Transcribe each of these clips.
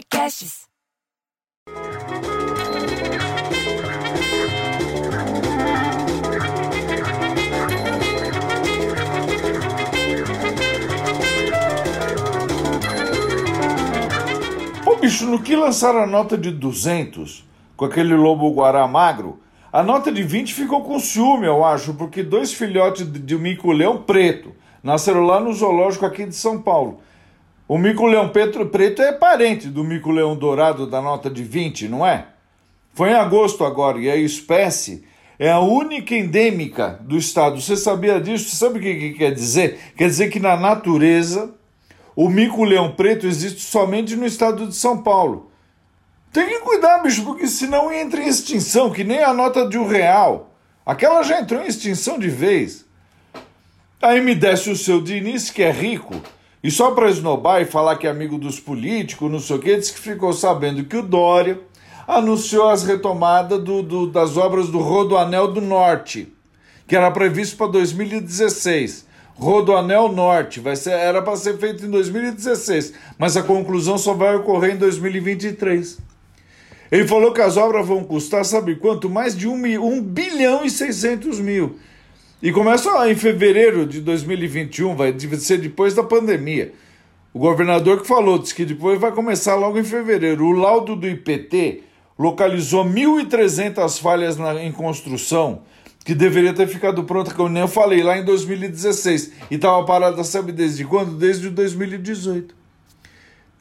podcasts. Ô bicho, no que lançaram a nota de 200 com aquele lobo guará magro, a nota de 20 ficou com ciúme, eu acho, porque dois filhotes de, de mico-leão preto nasceram lá no zoológico aqui de São Paulo. O mico-leão preto é parente do mico-leão dourado da nota de 20, não é? Foi em agosto agora e a espécie é a única endêmica do estado. Você sabia disso? Sabe o que, que quer dizer? Quer dizer que na natureza o mico-leão preto existe somente no estado de São Paulo. Tem que cuidar, bicho, porque senão entra em extinção, que nem a nota de um real. Aquela já entrou em extinção de vez. Aí me desce o seu Diniz, que é rico, e só para esnobar e falar que é amigo dos políticos, não sei o quê, disse que ficou sabendo que o Dória anunciou as retomadas do, do, das obras do Rodoanel do Norte, que era previsto para 2016. Rodoanel Norte vai ser, era para ser feito em 2016, mas a conclusão só vai ocorrer em 2023. Ele falou que as obras vão custar, sabe quanto? Mais de 1, 1 bilhão e 600 mil. E começa em fevereiro de 2021, vai ser depois da pandemia. O governador que falou, disse que depois vai começar logo em fevereiro. O laudo do IPT localizou 1.300 falhas na, em construção, que deveria ter ficado pronta, como eu falei, lá em 2016. E estava parada, sabe desde quando? Desde 2018.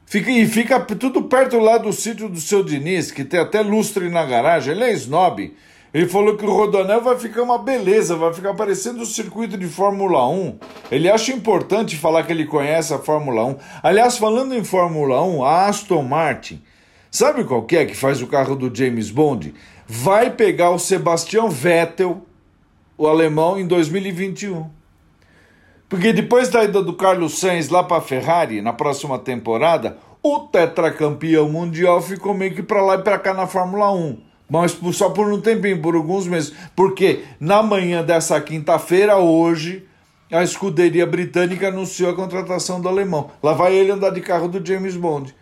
Fica, e fica tudo perto lá do sítio do seu Diniz, que tem até lustre na garagem. Ele é snob. Ele falou que o Rodoanel vai ficar uma beleza, vai ficar parecendo o circuito de Fórmula 1. Ele acha importante falar que ele conhece a Fórmula 1. Aliás, falando em Fórmula 1, a Aston Martin, sabe qual que é que faz o carro do James Bond? Vai pegar o Sebastian Vettel, o alemão, em 2021. Porque depois da ida do Carlos Sainz lá para a Ferrari, na próxima temporada, o tetracampeão mundial ficou meio que para lá e para cá na Fórmula 1. Mas só por um tempinho, por alguns meses. Porque na manhã dessa quinta-feira, hoje, a escuderia britânica anunciou a contratação do alemão. Lá vai ele andar de carro do James Bond.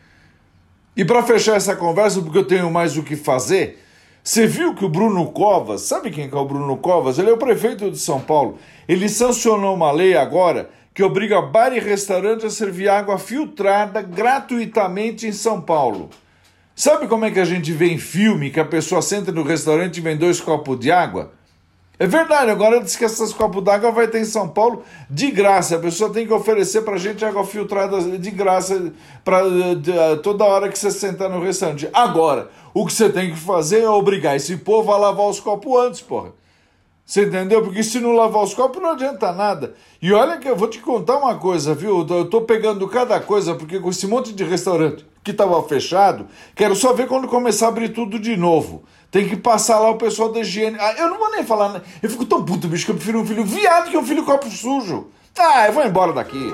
E para fechar essa conversa, porque eu tenho mais o que fazer, você viu que o Bruno Covas, sabe quem é o Bruno Covas? Ele é o prefeito de São Paulo. Ele sancionou uma lei agora que obriga bar e restaurante a servir água filtrada gratuitamente em São Paulo. Sabe como é que a gente vê em filme que a pessoa senta no restaurante e vem dois copos de água? É verdade, agora diz que esses copos d'água vai ter em São Paulo de graça. A pessoa tem que oferecer pra gente água filtrada de graça para toda hora que você sentar no restaurante. Agora, o que você tem que fazer é obrigar esse povo a lavar os copos antes, porra. Você entendeu? Porque se não lavar os copos não adianta nada. E olha que eu vou te contar uma coisa, viu? Eu tô pegando cada coisa, porque com esse monte de restaurante que estava fechado, quero só ver quando começar a abrir tudo de novo. Tem que passar lá o pessoal da higiene. Ah, eu não vou nem falar. Né? Eu fico tão puto, bicho, que eu prefiro um filho viado que um filho copo sujo. Ah, eu vou embora daqui.